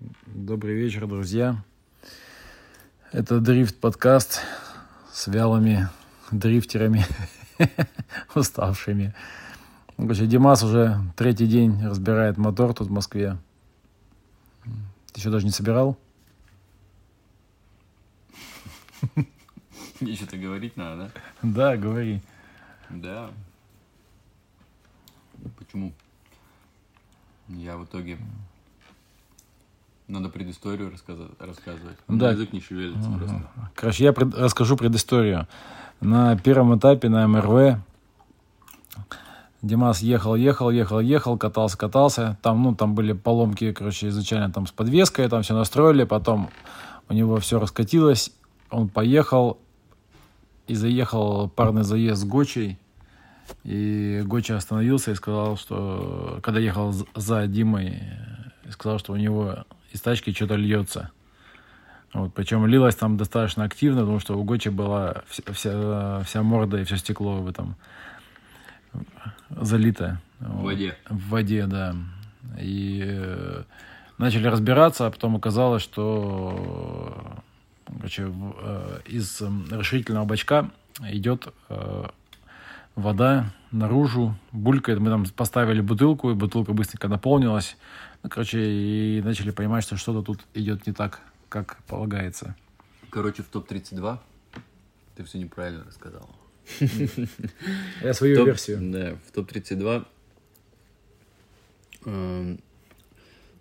Добрый вечер, друзья. Это Дрифт подкаст с вялыми дрифтерами, уставшими. Короче, Димас уже третий день разбирает мотор тут в Москве. Ты еще даже не собирал? Мне что-то говорить надо, Да, говори. да? Да. Почему? Я в итоге... Надо предысторию рассказывать. Да. язык не шевелится просто. Короче, я пред- расскажу предысторию. На первом этапе на МРВ Димас ехал, ехал, ехал, ехал, катался, катался. Там, ну, там были поломки, короче, изначально там с подвеской, там все настроили, потом у него все раскатилось, он поехал и заехал парный заезд с Гочей. И Гоча остановился и сказал, что когда ехал за Димой, сказал, что у него из тачки что-то льется. Вот, причем лилось там достаточно активно, потому что у Гочи была вся, вся, вся морда и все стекло в этом залито. В воде. В воде, да. И э, начали разбираться, а потом оказалось, что короче, в- э, из расширительного бачка идет э, вода наружу, булькает. Мы там поставили бутылку, и бутылка быстренько наполнилась. Ну, короче, и начали понимать, что что-то тут идет не так, как полагается. Короче, в топ-32 ты все неправильно рассказал. Я свою версию. Да, в топ-32 эм,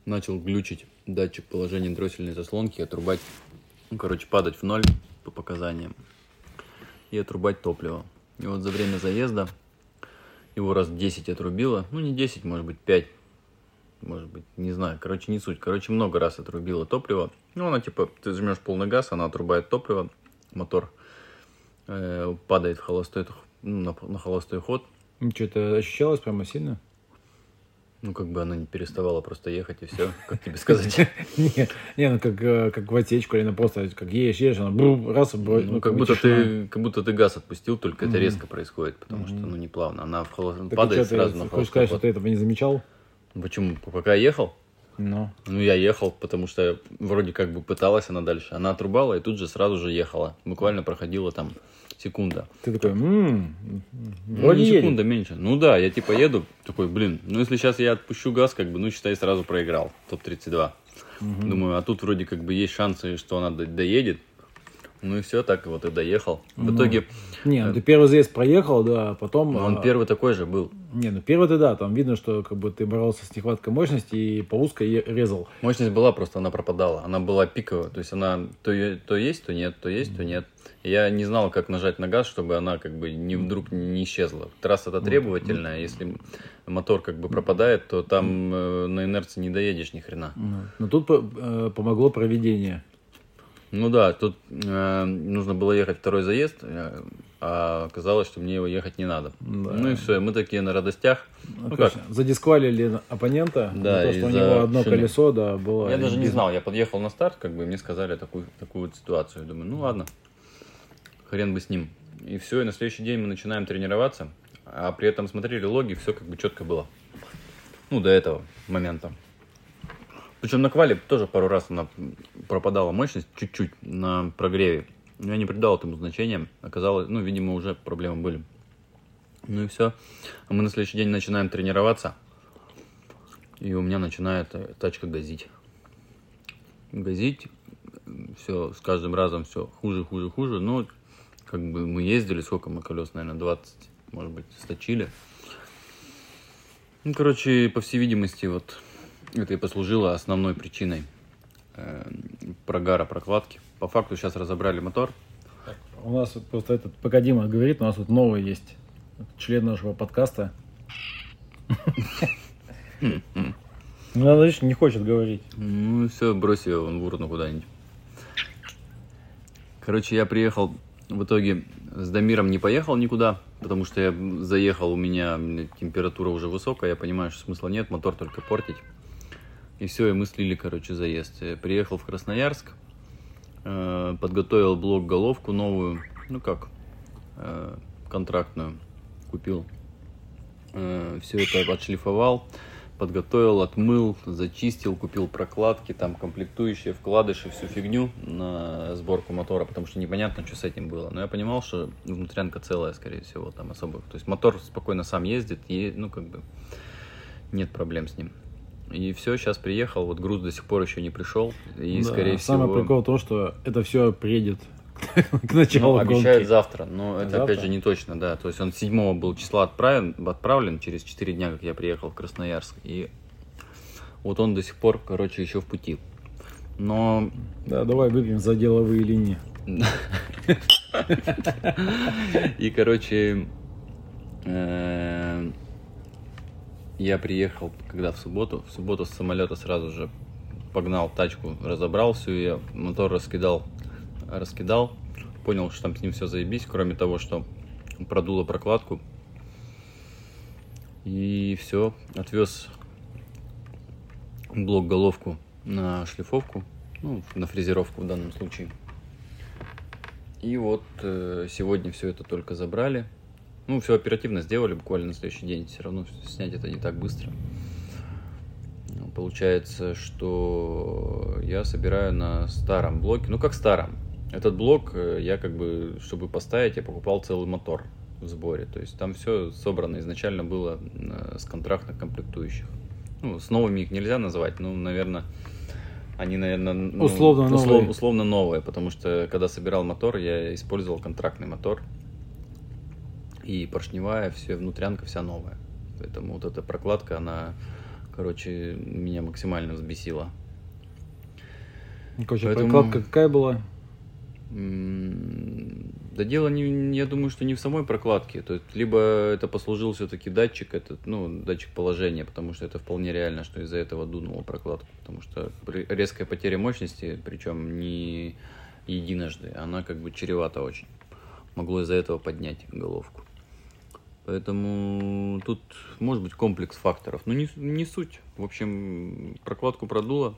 начал глючить датчик положения дроссельной заслонки, отрубать, ну, короче, падать в ноль по показаниям и отрубать топливо. И вот за время заезда его раз 10 отрубило, ну не 10, может быть 5, может быть, не знаю, короче, не суть. Короче, много раз отрубило топливо. Ну, она типа, ты жмешь полный газ, она отрубает топливо, мотор э, падает в холостой, ну, на, на холостой ход. Что, это ощущалось прямо сильно? Ну, как бы она не переставала просто ехать и все, как тебе сказать. Не, не, ну как, э, как в отечку, или она просто как едешь, едешь, она бру, раз, бро- Ну, как будто ты, как будто ты газ отпустил, только это резко происходит, потому что, ну, не плавно. Она в падает сразу на хочешь холостой сказать, что ты этого не замечал? Почему? Пока я ехал? Ну. Ну, я ехал, потому что вроде как бы пыталась она дальше. Она отрубала и тут же сразу же ехала. Буквально проходила там секунда. Ты такой, м Ну, не секунда меньше. Ну да, я типа еду, такой, блин, ну если сейчас я отпущу газ, как бы, ну считай, сразу проиграл. Топ-32. Думаю, а тут вроде как бы есть шансы, что она до- доедет. Ну и все, так вот и доехал. В итоге, Не, ну ты первый заезд проехал, да, а потом... ну, он а, первый такой же был. Не, ну первый ты да, там видно, что как бы ты боролся с нехваткой мощности и по узкой резал. Мощность была, просто она пропадала. Она была пиковая. То есть она то, то есть, то нет, то есть, то нет. Я не знал, как нажать на газ, чтобы она как бы не вдруг не исчезла. Трасса-то требовательная. Если мотор как бы пропадает, то там э, на инерции не доедешь ни хрена. Но тут э, помогло проведение. Ну да, тут э, нужно было ехать второй заезд, э, а оказалось, что мне его ехать не надо. Да. Ну и все, мы такие на радостях. Ну, Ну короче, задисквалили оппонента Да, то, что у него одно шины. колесо, да, было. Я даже не знал, я подъехал на старт, как бы и мне сказали такую, такую вот ситуацию. Думаю, ну ладно, хрен бы с ним. И все, и на следующий день мы начинаем тренироваться, а при этом смотрели логи, все как бы четко было. Ну, до этого момента. Причем на квале тоже пару раз она пропадала мощность чуть-чуть на прогреве. Но я не придал этому значения. Оказалось, ну, видимо, уже проблемы были. Ну и все. А мы на следующий день начинаем тренироваться. И у меня начинает э, тачка газить. Газить. Все, с каждым разом все хуже, хуже, хуже. Но как бы мы ездили, сколько мы колес, наверное, 20, может быть, сточили. Ну, короче, по всей видимости, вот это и послужило основной причиной прогара прокладки. По факту сейчас разобрали мотор. У нас вот просто этот, пока Дима говорит, у нас тут новый есть член нашего подкаста. Она, видишь, не хочет говорить. Ну, все, брось ее вон в урну куда-нибудь. Короче, я приехал, в итоге с Дамиром не поехал никуда, потому что я заехал, у меня температура уже высокая, я понимаю, что смысла нет, мотор только портить. И все, и мы слили, короче, заезд. Я приехал в Красноярск, э, подготовил блок-головку новую, ну как, э, контрактную, купил. все это отшлифовал, подготовил, отмыл, зачистил, купил прокладки, там комплектующие, вкладыши, всю фигню на сборку мотора, потому что непонятно, что с этим было. Но я понимал, что внутрянка целая, скорее всего, там особо. То есть мотор спокойно сам ездит, и, ну, как бы, нет проблем с ним. И все, сейчас приехал, вот груз до сих пор еще не пришел. И, Да, скорее Самый всего... прикол то, что это все приедет к началу Ну, обещают гонки. завтра, но это Завтра? опять же не точно, да. То есть он 7 был числа отправлен, отправлен через 4 дня, как я приехал в Красноярск. И вот он до сих пор, короче, еще в пути. Но Да, давай выпьем за деловые линии. И, короче, э, я приехал, когда в субботу, в субботу с самолета сразу же погнал тачку, разобрал всю ее, мотор раскидал, раскидал, понял, что там с ним все заебись, кроме того, что продуло прокладку. И все, отвез блок головку на шлифовку, ну, на фрезеровку в данном случае. И вот э, сегодня все это только забрали. Ну, все оперативно сделали, буквально на следующий день. Все равно снять это не так быстро. Ну, Получается, что я собираю на старом блоке. Ну, как старом. Этот блок э, я как бы, чтобы поставить, я покупал целый мотор в сборе. То есть там все собрано изначально было э, с контрактных комплектующих. Ну, с новыми их нельзя называть, ну, наверное, они, наверное, ну, Условно услов- новые. условно новые, потому что когда собирал мотор, я использовал контрактный мотор. И поршневая, все, внутрянка вся новая. Поэтому вот эта прокладка, она, короче, меня максимально взбесила. Короче, Поэтому- прокладка какая была? Да дело, не, я думаю, что не в самой прокладке. То есть, либо это послужил все-таки датчик, этот, ну, датчик положения, потому что это вполне реально, что из-за этого дунула прокладку. Потому что резкая потеря мощности, причем не единожды, она как бы чревата очень. Могло из-за этого поднять головку. Поэтому тут может быть комплекс факторов. Но не, с- не суть. В общем, прокладку продуло.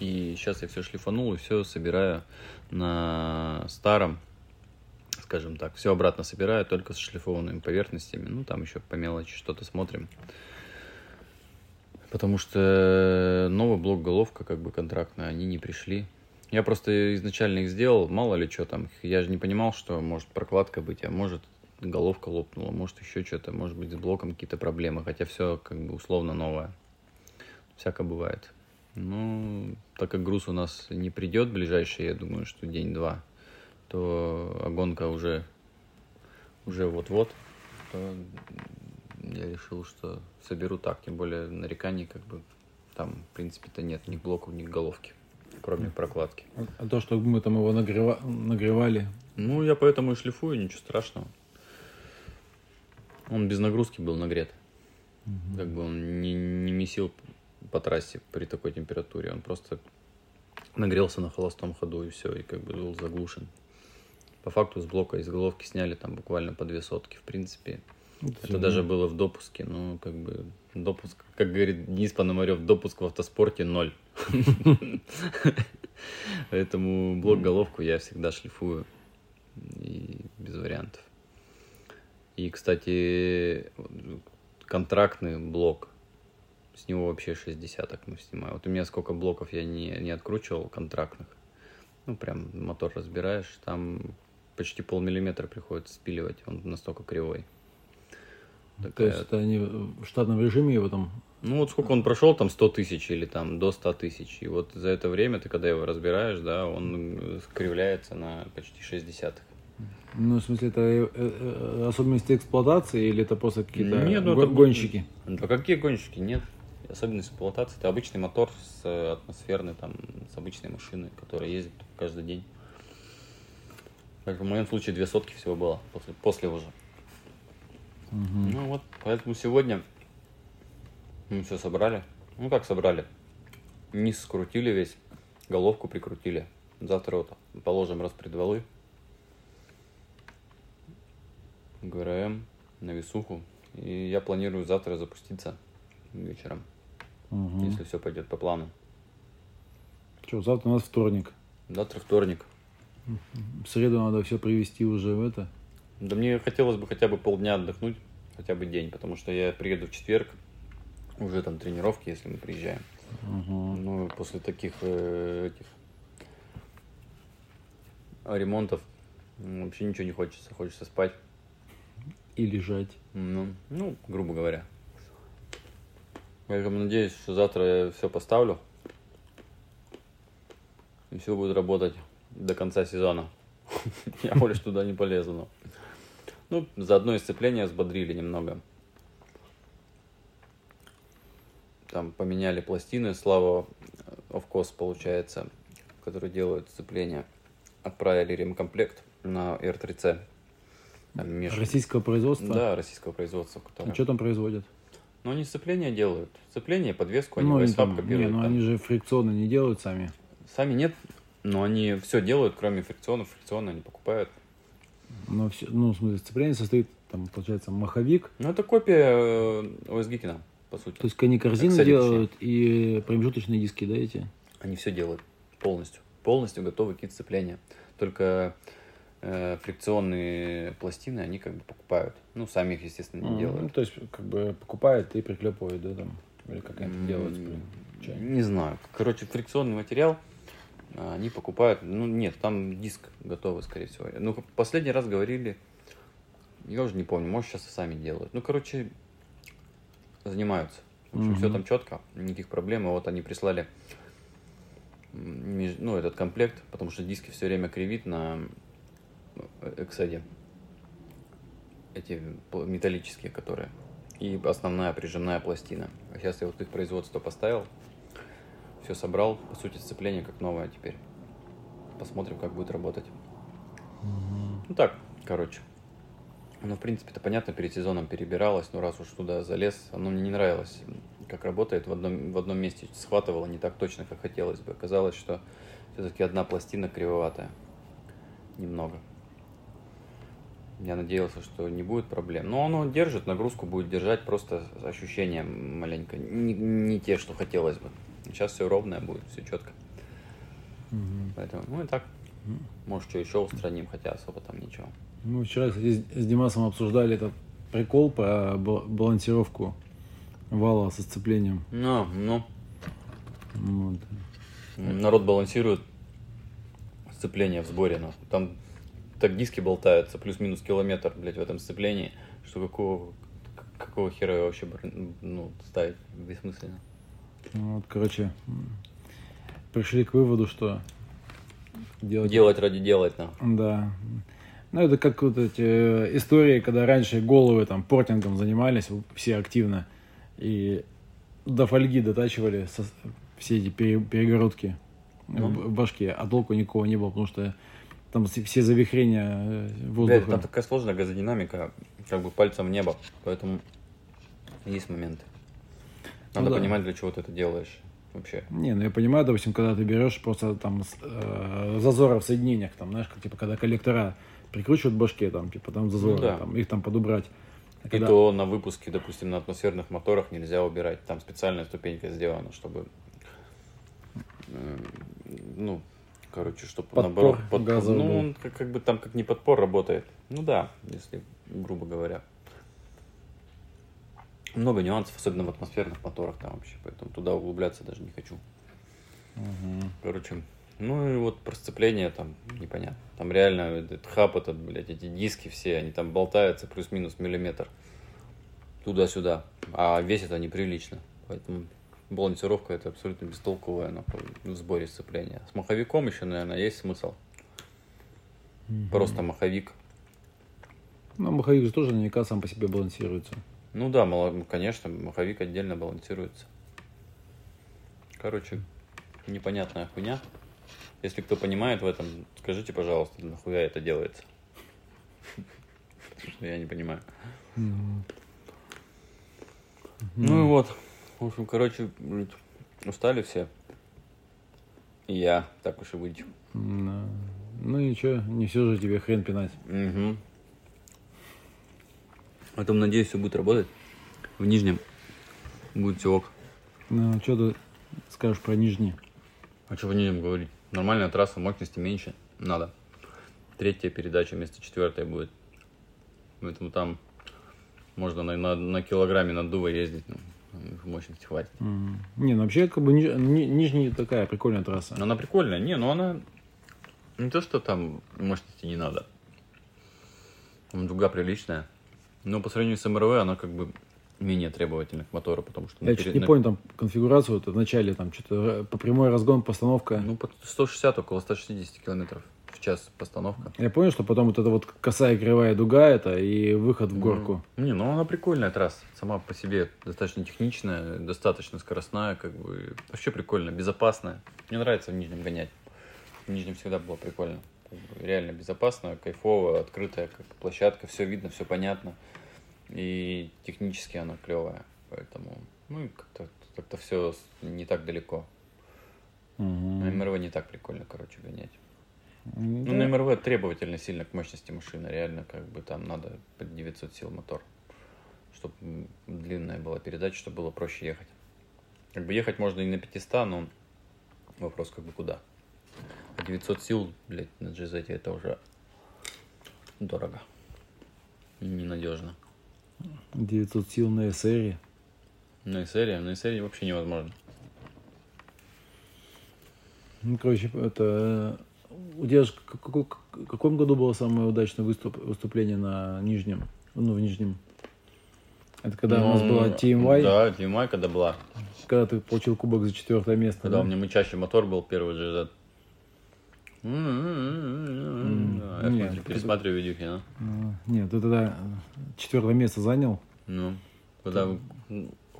И сейчас я все шлифанул и все собираю на старом, скажем так, все обратно собираю, только с шлифованными поверхностями. Ну, там еще по мелочи что-то смотрим. Потому что новый блок головка, как бы контрактная, они не пришли. Я просто изначально их сделал, мало ли что там. Я же не понимал, что может прокладка быть, а может головка лопнула, может еще что-то, может быть с блоком какие-то проблемы. Хотя все как бы условно новое. Всяко бывает. Ну, так как груз у нас не придет ближайший, я думаю, что день-два, то а гонка уже, уже вот-вот, то я решил, что соберу так. Тем более нареканий как бы там, в принципе-то нет ни блоков, ни головки, кроме прокладки. А- то, что мы там его нагрева- нагревали, Ну, я поэтому и шлифую, ничего страшного. Он без нагрузки был нагрет. Как бы он не, не месил по трассе при такой температуре. Он просто нагрелся на холостом ходу и все, и как бы был заглушен. По факту с блока из головки сняли там буквально по две сотки, в принципе. Это всё, даже да. было в допуске, ну, как бы, допуск, как говорит Денис Пономарев, допуск в автоспорте ноль. Поэтому блок-головку я всегда шлифую, и без вариантов. И, кстати, контрактный блок, с него вообще 6 десяток мы снимаем. Вот у меня сколько блоков я не, не откручивал контрактных. Ну, прям мотор разбираешь, там почти полмиллиметра приходится спиливать, он настолько кривой. То Такая- есть это они в штатном режиме его там... ну вот сколько он прошел, там 100 тысяч или там до 100 тысяч. И вот за это время, ты когда его разбираешь, да, он скривляется на почти 6 десятых. Ну, в смысле, это э, э, особенности эксплуатации или это просто какие-то Нет, ну это- гонщики? Да какие гонщики? Нет. Особенность эксплуатации. Это обычный мотор с э, атмосферной, там, с обычной машиной, которая ездит каждый день. Как в моем случае две сотки всего было после, после уже. Ну вот, поэтому сегодня мы все собрали. Ну как собрали? Низ скрутили весь, головку прикрутили. Завтра вот положим распредвалы. ГРМ на весуху. И я планирую завтра запуститься вечером, Мгм. если все пойдет по плану. Что, завтра у нас вторник. Завтра вторник. В среду надо все привести уже в это. Да мне хотелось бы хотя бы полдня отдохнуть, хотя бы день, потому что я приеду в четверг, Уже там тренировки, если мы приезжаем. Ну, после таких э, этих ремонтов вообще ничего не хочется. Хочется спать. И лежать. Ну, ну, грубо говоря. Поэтому надеюсь, что завтра я все поставлю. И все будет работать до конца сезона. Я больше туда не полезу. но. Ну, заодно и сцепление взбодрили немного. Там поменяли пластины, Слава Овкос, получается, которые делают сцепление. Отправили ремкомплект на R3C. Там меж- Российского производства? Да, российского производства. А которое- что там производят? Но они сцепление делают. Сцепление, подвеску, они ну, они, там, не, копируют. ну там. они же фрикционы не делают сами. Сами нет, но они все делают, кроме фрикционов. Фрикционы они покупают. Но все, ну, в смысле, сцепление состоит, там, получается, маховик. Ну, это копия э, ОС Гикина, по сути. То есть они корзины Кстати, делают и промежуточные диски, да, эти? Они все делают полностью. Полностью готовы кит сцепления. Только э, фрикционные пластины они как бы покупают. Ну, сами их, естественно, не Ну, делают. то есть, как бы покупают и приклепывают, да, там? Или как они это делают? Блин. Не знаю. Короче, фрикционный материал а, они покупают. Ну, нет, там диск готовый, скорее всего. Ну, последний раз говорили, я уже не помню, может, сейчас и сами делают. Ну, короче, занимаются. В общем, Мгм. все там четко, никаких проблем. И вот они прислали ну, этот комплект, потому что диски все время кривит на экседе. Эти пл- металлические, которые. И основная прижимная пластина. А сейчас я вот их производство поставил. Все собрал. По сути, сцепление как новое теперь. Посмотрим, как будет работать. Ну так, короче. Ну, в принципе-то понятно, перед сезоном перебиралось, но раз уж туда залез, оно мне не нравилось, как работает. В одном, в одном месте схватывало не так точно, как хотелось бы. Оказалось, что все-таки одна пластина кривоватая. Немного. Я надеялся, что не будет проблем. Но оно держит, нагрузку будет держать, просто ощущения маленько. Не, не те, что хотелось бы. Сейчас все ровное будет, все четко. Мгм. Поэтому, ну и так. Может, что еще устраним, хотя особо там ничего. Мы вчера, кстати, с Димасом обсуждали этот прикол про ба- балансировку вала со сцеплением. Ну, ну, Вот. народ балансирует сцепление в сборе, нахуй. Там так диски болтаются, плюс-минус километр, блядь, в этом сцеплении, что какого, какого хера его вообще ну, ставить бессмысленно. Ну, Вот, короче, пришли к выводу, что делать... Делать ради делать, нахуй. Да. Ну, это как вот эти э, истории, когда раньше головы там портингом занимались все активно и до фольги дотачивали со- все эти пере- перегородки Ну. в башке, а толку никакого не было, потому что там все завихрения э, Блядь, воздуха. там такая сложная газодинамика, как бы пальцем в небо, поэтому есть моменты. Надо Ну да. понимать, для чего ты это делаешь вообще. Не, ну я понимаю, допустим, когда ты берешь просто там э, зазоры в соединениях, там, знаешь, как, типа, когда коллектора прикручивают к башке, там, типа, там зазоры, Ну да. там, их там подубрать. А И когда- то на выпуске, допустим, на атмосферных моторах нельзя убирать. Там специальная ступенька сделана, чтобы, э, ну, короче, чтобы Подпор наоборот... подпор- газовый ну, он как, как бы там как не подпор работает. Ну да, если грубо говоря. Много нюансов, особенно в атмосферных моторах там вообще, поэтому туда углубляться даже не хочу. Мгм. Короче, ну и вот про сцепление там непонятно. Там реально этот хаб этот, блядь, эти диски все, они там болтаются плюс-минус миллиметр туда-сюда, а весят они прилично. Поэтому балансировка это абсолютно бестолковая нахуй, в сборе сцепления. С маховиком еще, наверное, есть смысл. Просто маховик. Ну, маховик же тоже наверняка сам по себе балансируется. Ну да, ну, конечно, маховик отдельно балансируется. Короче, непонятная хуйня. Если кто понимает в этом, скажите, пожалуйста, нахуя это делается. Потому что я не понимаю. Ну и вот. В общем, короче, устали все. И я, так уж и быть. Да. Ну ничего, не все же тебе хрен пинать. Угу. Поэтому, надеюсь, все будет работать. В Нижнем будет все ок. Ну, что ты скажешь про нижний? А что в Нижнем говорить? Нормальная трасса, мощности меньше. Надо. Третья передача вместо четвертой будет. Поэтому там можно на, на, на килограмме наддува ездить. Ну, мощности хватит. Мгм. Не, ну вообще, как бы, ни- ни- нижняя такая прикольная трасса. Но она прикольная. Не, ну она... Не то, что там мощности не надо. Там дуга приличная. Но по сравнению с МРВ она как бы менее требовательна к мотору, потому что... на Я пере- чуть не на- понял там конфигурацию, вот, в начале там что-то по прямой разгон, постановка. Ну, под 160, около 160 километров в час постановка. Я понял, что потом вот эта вот косая кривая дуга это и выход в горку. Ну, Не, ну она прикольная трасса. Сама по себе достаточно техничная, достаточно скоростная, как бы вообще прикольно, безопасная. Мне нравится в Нижнем гонять. В Нижнем всегда было прикольно. Как бы реально безопасно, кайфово, открытая как площадка, все видно, все понятно. И технически она клевая. Поэтому, ну, и как-то как все не так далеко. Мгм. На МРВ не так прикольно, короче, гонять. Ну, да. на МРВ требовательно сильно к мощности машины. Реально, как бы там надо под 900 сил мотор. Чтобы длинная была передача, чтобы было проще ехать. Как бы ехать можно и на 500, но вопрос как бы куда. А 900 сил, блядь, на GZ это уже дорого. Ненадежно. 900 сил на SR. На SR, на SR вообще невозможно. Ну, короче, это... У тебя же в какой- в каком году было самое удачное выступ- выступление на Нижнем? Ну, в Нижнем. Это когда у нас Ну, была TMY, Да, TMY когда была. когда ты получил кубок за четвертое место. Когда да? у меня мычащий мотор был, первый GZ. Я Нет, смотрю, пересматриваю видюхи, да? Ну, Нет, ты тогда четвертое место занял. Ну, когда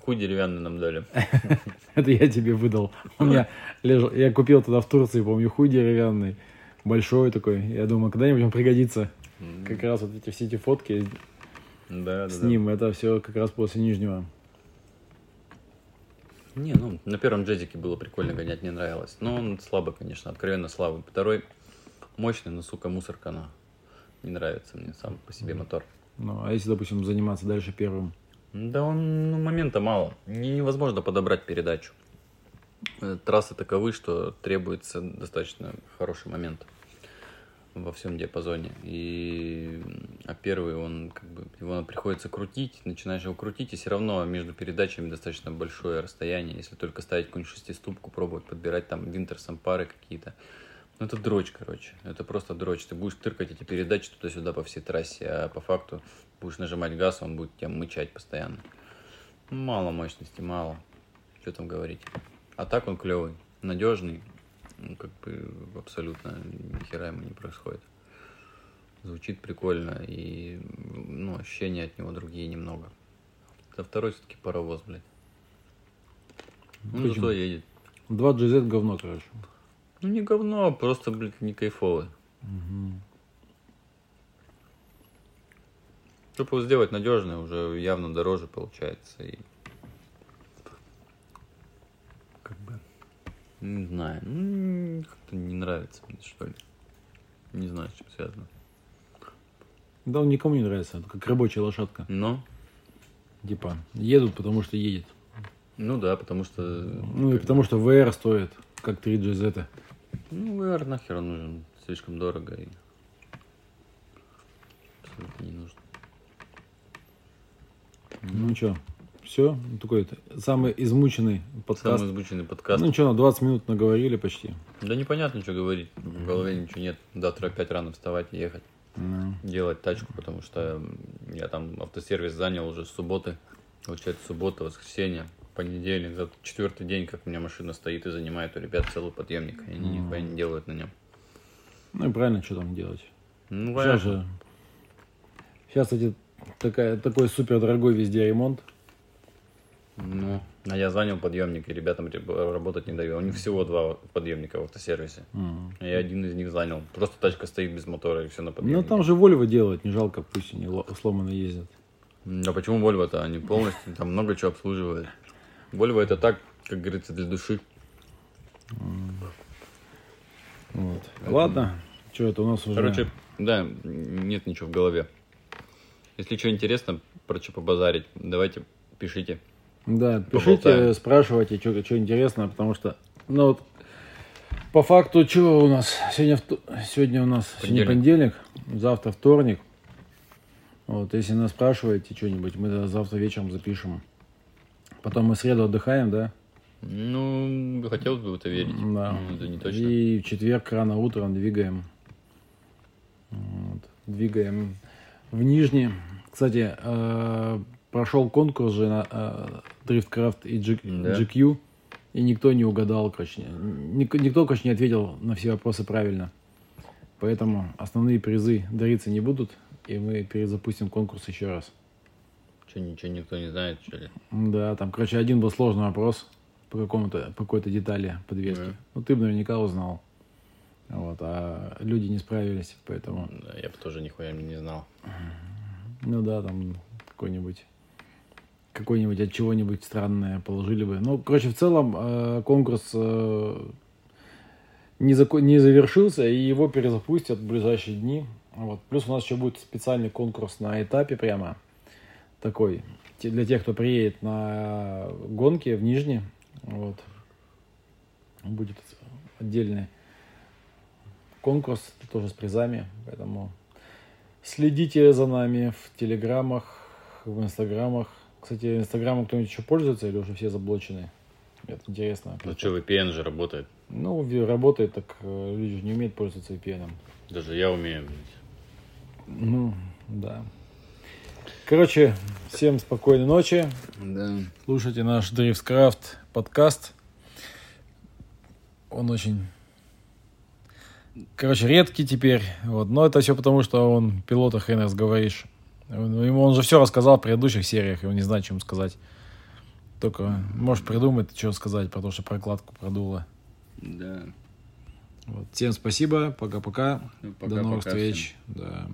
хуй деревянный нам дали. Это я тебе выдал. У меня лежал... Я купил тогда в Турции, помню, хуй деревянный. Большой такой. Я думаю, когда-нибудь он пригодится. Как раз вот эти все эти фотки Да, с да. ним, это все как раз после Нижнего. Не, ну, на первом джетике было прикольно гонять, мне нравилось. Но он слабый, конечно, откровенно слабый. Второй мощный, но, сука, мусорка, она не нравится мне сам по себе мотор. Ну, а если, допустим, заниматься дальше первым? Да он, ну, момента мало. Не- Невозможно подобрать передачу. Э, Трассы таковы, что требуется достаточно хороший момент во всем диапазоне. И, а первый, он как бы, его приходится крутить, начинаешь его крутить, и все равно между передачами достаточно большое расстояние. Если только ставить какую-нибудь шестиступку, пробовать подбирать там винтерсом пары какие-то. Ну, это дрочь, короче. Это просто дрочь. Ты будешь тыркать эти передачи туда-сюда по всей трассе, а по факту будешь нажимать газ, он будет тебя мычать постоянно. Мало мощности, мало. Что там говорить. А так он клевый, надежный. Ну, как бы абсолютно ни хера ему не происходит. Звучит прикольно, и ну, ощущения от него другие немного. Это второй все-таки паровоз, блядь. Ну, Почему? зато едет. Два GZ говно, короче. Ну, не говно, а просто, блядь, не кайфовый. Чтобы сделать надежный, уже явно дороже получается. И... Как бы... Не знаю. ну, Как-то не нравится мне, что ли. Не знаю, с чем связано. Да он никому не нравится, это как рабочая лошадка. Но, Типа, едут, потому что едет. ну да, потому что... Ну и потому что VR стоит, как 3 GZ. Ну, VR нахер он нужен. Слишком дорого и... Абсолютно не нужно. Ну что, все, такой это самый измученный подкаст. Самый озвученный подкаст. Ну что, на 20 минут наговорили почти. Да непонятно, что говорить. В голове ничего нет. Завтра опять рано вставать и ехать. Ну, Делать тачку, потому что я там автосервис занял уже с субботы. Получается, суббота, воскресенье, понедельник. За четвертый день, как у меня машина стоит и занимает у ребят целый подъемник. И они нихуя не делают на нем. Ну и правильно, что там делать. Ну, Сейчас же... Сейчас, кстати, такая, такой супер дорогой везде ремонт. Ну, а я занял подъемник, и ребятам реб- работать не даю. У них всего два подъемника в автосервисе. Мгм. Я один из них занял. Просто тачка стоит без мотора и все на Ну подъемнике. там же Volvo делают, не жалко, пусть они ло- сломанно ездят. А почему Volvo-то? Они полностью там много чего обслуживают. Volvo это так, как говорится, для души. Вот. Ладно, что это у нас уже... Короче, да, нет ничего в голове. Если что интересно, про что побазарить, давайте пишите. Да, пишите, Поболтаем. спрашивайте, что, интересно, потому что, ну вот, по факту, что у нас сегодня, сегодня у нас сегодня Понедельник. понедельник, завтра вторник. Вот, если нас спрашиваете что-нибудь, мы завтра вечером запишем Потом мы среду отдыхаем, да? Ну, хотелось бы в это верить. Да. Это не точно. И в четверг рано утром двигаем. Вот. Двигаем в Нижний. Кстати, э, прошел конкурс же на э, Driftcraft и G- Да. GQ, и никто не угадал, короче, ник- никто, короче, не ответил на все вопросы правильно. Поэтому основные призы дариться не будут, и мы перезапустим конкурс еще раз. Что, ничего никто не знает, что ли? Да, там, короче, один был сложный вопрос по какому-то, по какой-то детали подвески. Да. Ну, ты бы наверняка узнал. Вот, а люди не справились, поэтому, я бы тоже нихуя не знал. ну да, там какой-нибудь какой-нибудь от чего-нибудь странное положили бы. Ну, короче, в целом э, конкурс э, не, зако- не завершился, и его перезапустят в ближайшие дни. Вот. Плюс у нас еще будет специальный конкурс на этапе прямо такой. Для тех, кто приедет на гонки в Нижний. Вот. Будет отдельный конкурс, тоже с призами. Поэтому следите за нами в телеграммах, в инстаграмах. Кстати, инстаграмом кто-нибудь еще пользуется или уже все заблочены? Это интересно. Ну что, VPN же работает. Ну, работает, так э, люди же не умеют пользоваться VPN. Даже я умею. блядь. Ну, да. Короче, всем спокойной ночи. Да. Слушайте наш Дрифткрафт подкаст. Он очень, короче, редкий теперь. Вот. Но это все потому, что он пилота хрен разговоришь. Он, ему он же все рассказал в предыдущих сериях, и он не знает, чем сказать. Только может придумать, что сказать, потому что прокладку продуло. Да. Вот. Всем спасибо, пока-пока. Ну, До новых пока-пока встреч. Да.